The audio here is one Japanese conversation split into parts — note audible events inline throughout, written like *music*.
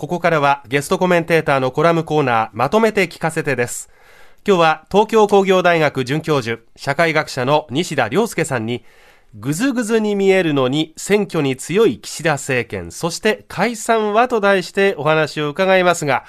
ここからはゲストコメンテーターのコラムコーナーまとめて聞かせてです。今日は東京工業大学准教授社会学者の西田亮介さんにぐずぐずに見えるのに選挙に強い岸田政権そして解散はと題してお話を伺いますが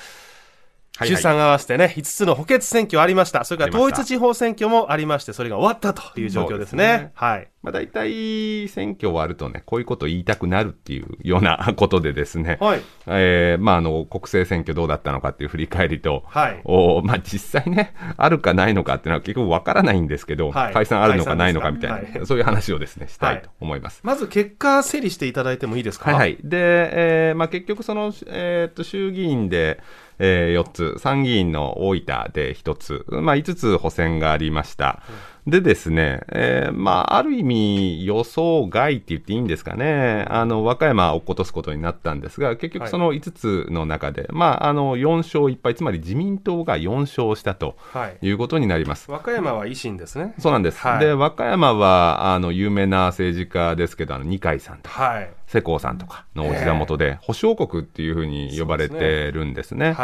衆参合わせてね、5つの補欠選挙ありました。それから統一地方選挙もありまして、それが終わったという状況ですね。すねはい。まあ大体選挙終わるとね、こういうことを言いたくなるっていうような *laughs* ことでですね、はい。えー、まああの、国政選挙どうだったのかっていう振り返りと、はい。おまあ実際ね、あるかないのかっていうのは結局わからないんですけど、はい、解散あるのかないのかみたいな、はい、そういう話をですね、したいと思います。まず結果整理していただいてもいいですか？はい、はい。で、えー、まあ結局その、えー、っと、衆議院で、えー、4つ、参議院の大分で1つ、まあ、5つ補選がありました。でですね、えー、まあ、ある意味予想外って言っていいんですかね、あの、和歌山を落っことすことになったんですが、結局その5つの中で、はい、まあ、あの、4勝1敗、つまり自民党が4勝したということになります。はい、和歌山は維新ですね。そうなんです。はい、で、和歌山は、あの、有名な政治家ですけど、あの、二階さんと。はい世耕さんとかのお膝元で、保証国っていうふうに呼ばれてるんですね。で、ね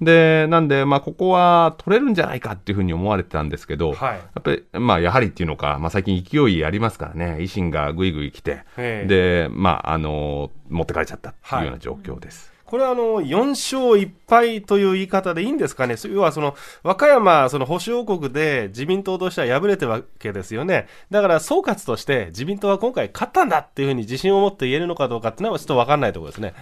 はい、なんで、まあ、ここは取れるんじゃないかっていうふうに思われてたんですけど、はい、やっぱり、まあ、やはりっていうのか、まあ、最近勢いありますからね、維新がぐいぐい来て、で、まあ、あの、持ってかれちゃったっていうような状況です。はい。これはあの4勝1敗という言い方でいいんですかね、要はその和歌山、その保守王国で自民党としては敗れてるわけですよね、だから総括として自民党は今回勝ったんだっていうふうに自信を持って言えるのかどうかっていうのはちょっと分かんないところですね。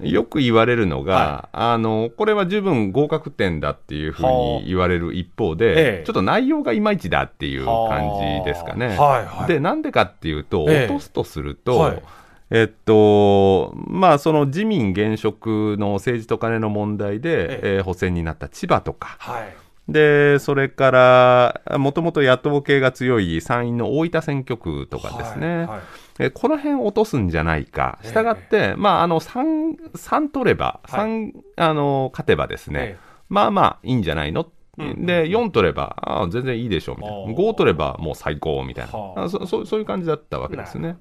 よく言われるのが、はい、あの、これは十分合格点だっていうふうに言われる一方で、ええ、ちょっと内容がいまいちだっていう感じですかね。はいはい、で、なんでかっていうと、落とすとすると、はい。えっと、まあ、その自民現職の政治と金の問題で、ええ。補選になった千葉とか、はい、で、それから、もともと野党系が強い参院の大分選挙区とかですね、はいはい、えこの辺落とすんじゃないか、したがって、まあ、あの3、3取れば、3、あの勝てばですね、まあまあいいんじゃないの？で、4取れば、あ全然いいでしょうみたいな。5取ればもう最高みたいな。そそそういう感じだったわけですね。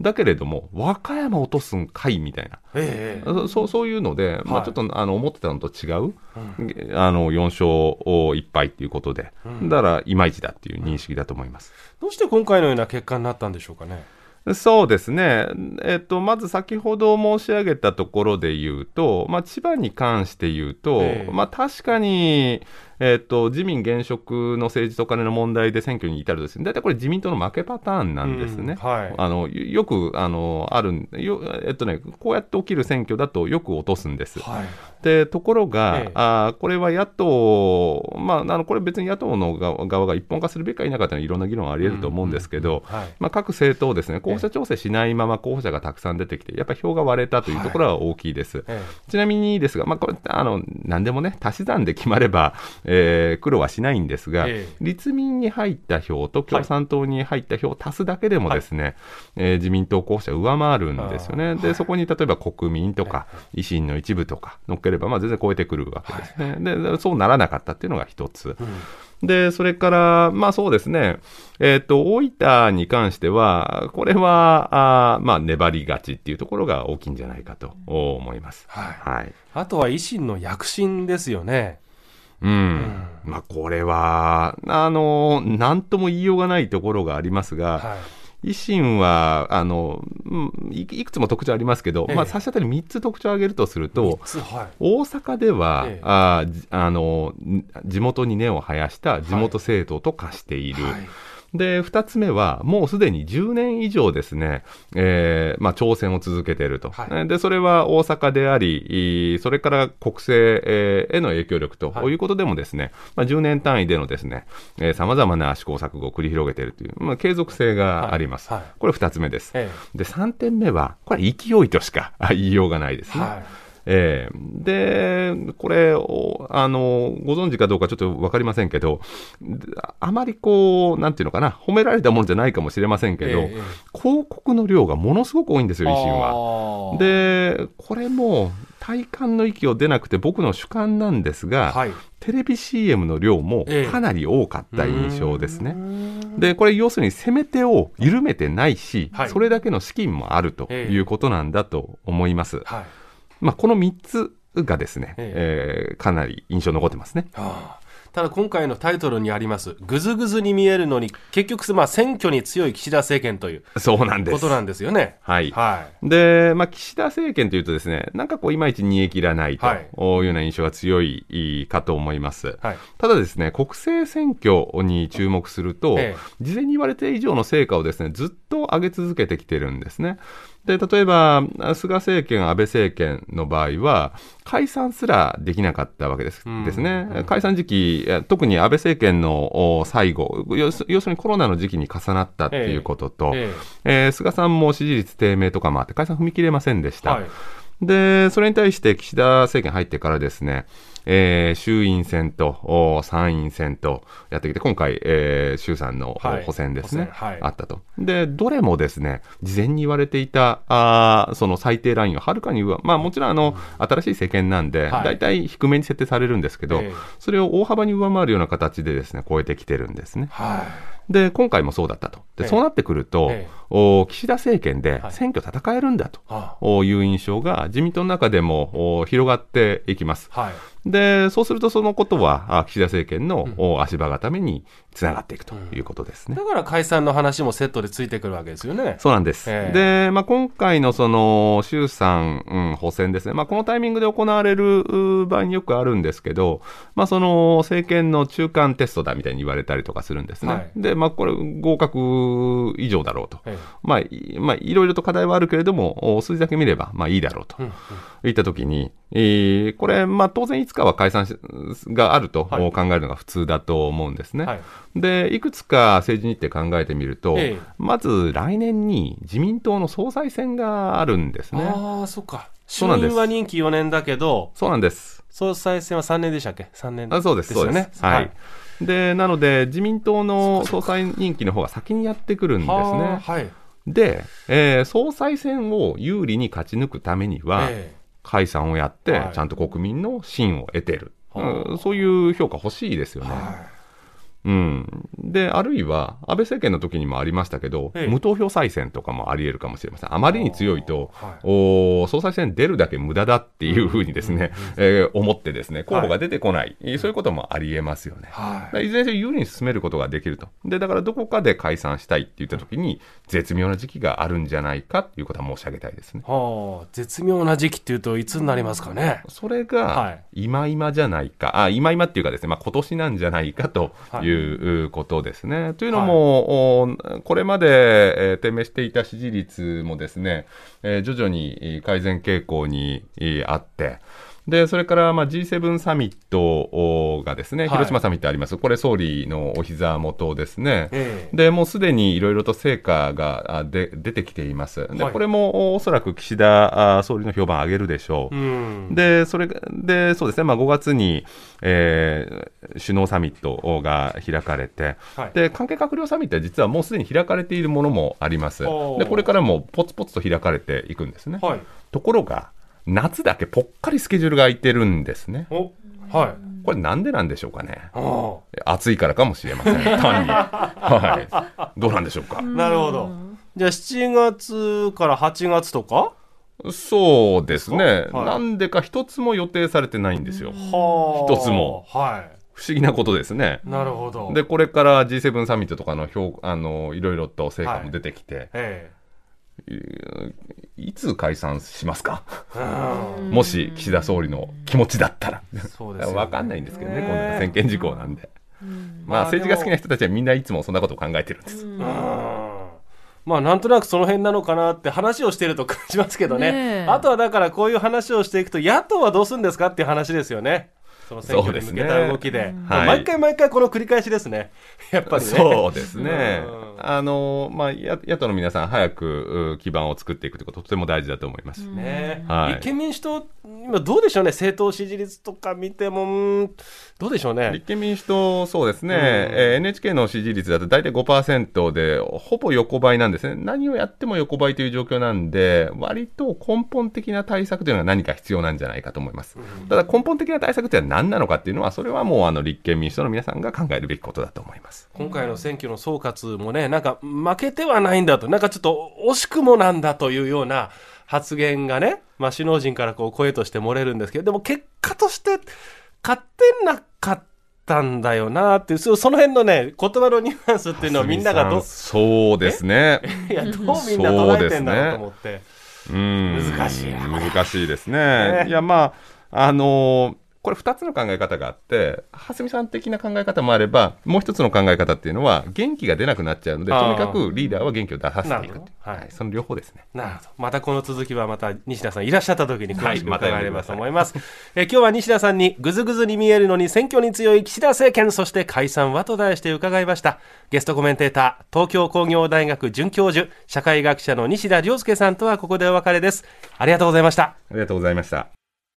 だけれども、和歌山落とすんかいみたいな、ええ、そそういうので、はい、まあ、ちょっとあの思ってたのと違う、うん、あの4勝1敗っていうことで、うん、だからいまいちだっていう認識だと思います、どうして今回のような結果になったんでしょうかね？そうですね、えっと、まず先ほど申し上げたところで言うと、まあ、千葉に関して言うと、えまあ、確かに、えーと、自民現職の政治と金の問題で選挙に至るとです、ね、大体これ、自民党の負けパターンなんですね。うんはい、あのよくあのあるよ、えっとね、こうやって起きる選挙だとよく落とすんです。はい、でところが、ええ、あこれは野党、まあ、あのこれ別に野党の側が一本化するべきか否かというのはいろんな議論あり得ると思うんですけど、まあ、各政党ですね、候補者調整しないまま候補者がたくさん出てきて、やっぱり票が割れたというところは大きいです。はい、ちなみにですが、まあ、これあの何でもね、足し算で決まれば、えー、苦労はしないんですが、えー、立民に入った票と共産党に入った票を足すだけでもですね、はい、えー、自民党候補者上回るんですよね。で、そこに例えば国民とか、維新の一部とか乗っければ、まあ、全然超えてくるわけですね。で、そうならなかったっていうのが一つ。うんで、それから、まあそうですね、えっ、ー、と、大分に関しては、これは、あまあ粘りがちっていうところが大きいんじゃないかと思います。はい。はい、あとは維新の躍進ですよね。うん。まあ、これは、あの、なんとも言いようがないところがありますが、はい、維新はあのいくつも特徴ありますけど、ええ、まあ、差し当たり3つ特徴を挙げるとすると、はい、大阪では、え、ああの地元に根を生やした地元政党と化している。はいはいで、二つ目は、もうすでに10年以上ですね、えー、まあ、挑戦を続けていると、はい。で、それは大阪であり、それから国政への影響力ということでもですね、はい、まあ、10年単位でのですね、さまざまな試行錯誤を繰り広げているという、まあ、継続性があります。はい、これ二つ目です。ええ、で、三点目は、これ勢いとしか言いようがないですね。えー、で、これあの、ご存知かどうかちょっと分かりませんけど、あまりこう、なんていうのかな、褒められたものじゃないかもしれませんけど、えー、広告の量がものすごく多いんですよ、維新は。で、これも、体感の域を出なくて僕の主観なんですが、はい、テレビ CM の量もかなり多かった印象ですね。えー、で、これ要するに攻め手を緩めてないし、はい、それだけの資金もあるということなんだと思います。はいまあ、この3つがですね、ええ。ー、かなり印象残ってますね。はあ。ただ今回のタイトルにありますぐずぐずに見えるのに結局まあ選挙に強い岸田政権というそうなんです。ことなんですよね。はい、はい、で、まあ、岸田政権というとですねなんかこういまいち煮え切らないというような印象が強いかと思います、はい、ただですね国政選挙に注目すると、ええ、事前に言われて以上の成果をですねずっと上げ続けてきてるんですね。で、例えば、菅政権、安倍政権の場合は、解散すらできなかったわけです,、ですね。解散時期、特に安倍政権の最後要、するにコロナの時期に重なったっていうことと、えええー、菅さんも支持率低迷とかもあって、解散踏み切れませんでした。はいで、それに対して岸田政権入ってからですね、えー、衆院選と参院選とやってきて、今回、えー、衆参の補選ですね、はいはい、あったと。で、どれもですね、事前に言われていた、あその最低ラインをはるかに上、まあもちろんあの、新しい政権なんで、大体低めに設定されるんですけど、それを大幅に上回るような形でですね、超えてきてるんですね。はい。で、今回もそうだったと。で、そうなってくると、ええ、お岸田政権で選挙戦えるんだと。いう印象が自民党の中でも広がっていきます。はい、で、そうするとそのことは、岸田政権の足場固めにつながっていくということですね。だから解散の話もセットでついてくるわけですよね。そうなんです。えー、で、まあ、今回のその衆参、うん、補選ですね、まあ、このタイミングで行われる場合によくあるんですけど、まあ、その政権の中間テストだみたいに言われたりとかするんですね。はい、で、まあ、これ、合格以上だろうと。えー、まあ、まあ、いろいろと課題はあるけれども、数字だけ見れば、まあ、いいだろうと。うんうんいったときに、えー、これ、まあ、当然いつかは解散があると考えるのが普通だと思うんですね。はい、で、いくつか政治日程考えてみると、ええ、まず来年に自民党の総裁選があるんですね。ああ、そっか。衆院は任期4年だけ？ど、そうなんです。総裁選は3年でしたっけ ?3 年あそうです、そうです。はい。で、なので、自民党の総裁任期の方が先にやってくるんですね。はい。で、えー、総裁選を有利に勝ち抜くためには、え解散をやって、ちゃんと国民の信を得てる、はい、そういう評価欲しいですよね。はいうん、であるいは安倍政権の時にもありましたけど、無投票再選とかもありえるかもしれません、あまりに強いと、はい、お総裁選出るだけ無駄だっていうふうにですね、え思ってですね候補が出てこない、はい、そういうこともありえますよね。はい、いずれにせよ有利に進めることができると。で、だからどこかで解散したいって言った時に、絶妙な時期があるんじゃないかということは申し上げたいですね。はあ、絶妙な時期っていうといつになりますかね。それが今今じゃないか、あ今今っていうかですね、まあ、今年なんじゃないかという、いうことですね。というのも、はい、これまで、えー、低迷していた支持率もですね、えー、徐々に改善傾向にあって、で、それからまあ G7 サミットがですね、広島サミットあります。これ総理のお膝元ですね。えー、で、もうすでにいろいろと成果がで出てきています。で、これもおそらく岸田総理の評判上げるでしょう。うん、で、それで、そうですね、まあ5月に、えー、首脳サミットが開かれて、はい、で、関係閣僚サミットは実はもうすでに開かれているものもあります。で、これからもポツポツと開かれていくんですね。はい、ところが、夏だけぽっかりスケジュールが空いてるんですね。はい。これなんでなんでしょうかね。暑いからかもしれません。*laughs* 単に。はい。どうなんでしょうか。*laughs* なるほど。じゃあ7月から8月とか？そうですね、はい、なんでか一つも予定されてないんですよ。一つも。はい。不思議なことですね。なるほど。で、これから G7 サミットとかの表、あの、いろいろと成果も出てきて、はいえいつ解散しますか？もし岸田総理の気持ちだったら。そうです、ね、分かんないんですけどね、今度は専権事項なんで。まあ、政治が好きな人たちはみんないつもそんなことを考えてるんです。まあなんとなくその辺なのかなって話をしてると感じますけどね、ねあとはだからこういう話をしていくと野党はどうするんですかっていう話ですよね。その選挙に向けた動きで、でねはい、毎回毎回この繰り返しですね、*laughs* やっぱりね。そうですね。あのまあ、野党の皆さん、早く基盤を作っていくということ、とても大事だと思います。ねはい、立憲民主党、今、どうでしょうね、政党支持率とか見ても、どうでしょうね。立憲民主党、そうですね、えー、NHK の支持率だと大体5%で、ほぼ横ばいなんですね。何をやっても横ばいという状況なんで、割と根本的な対策というのは何か必要なんじゃないかと思います。ただ、根本的な対策というのは何なのかっていうのは、それはもうあの立憲民主党の皆さんが考えるべきことだと思います今回の選挙の総括もね、なんか負けてはないんだと、なんかちょっと惜しくもなんだというような発言がね、まあ、首脳陣からこう声として漏れるんですけど、でも結果として勝ってなかったんだよなっていう、その辺のね、言葉のニュアンスっていうのはみんながどそうですね。*laughs* いや、どうみんな捉えてんだろうと思って。うん、難しい難しいですね。*laughs* ねいや、まあ、あのーこれ2つの考え方があって、蓮見さん的な考え方もあれば、もう一つの考え方っていうのは、元気が出なくなっちゃうので、とにかくリーダーは元気を出させていくはい、その両方ですね。なるほど。またこの続きはまた西田さんいらっしゃった時に詳しく伺えればと思います。はい、え今日は西田さんにぐずぐずに見えるのに選挙に強い岸田政権、そして解散はと題して伺いました。ゲストコメンテーター、東京工業大学准教授、社会学者の西田亮介さんとはここでお別れです。ありがとうございました。ありがとうございました。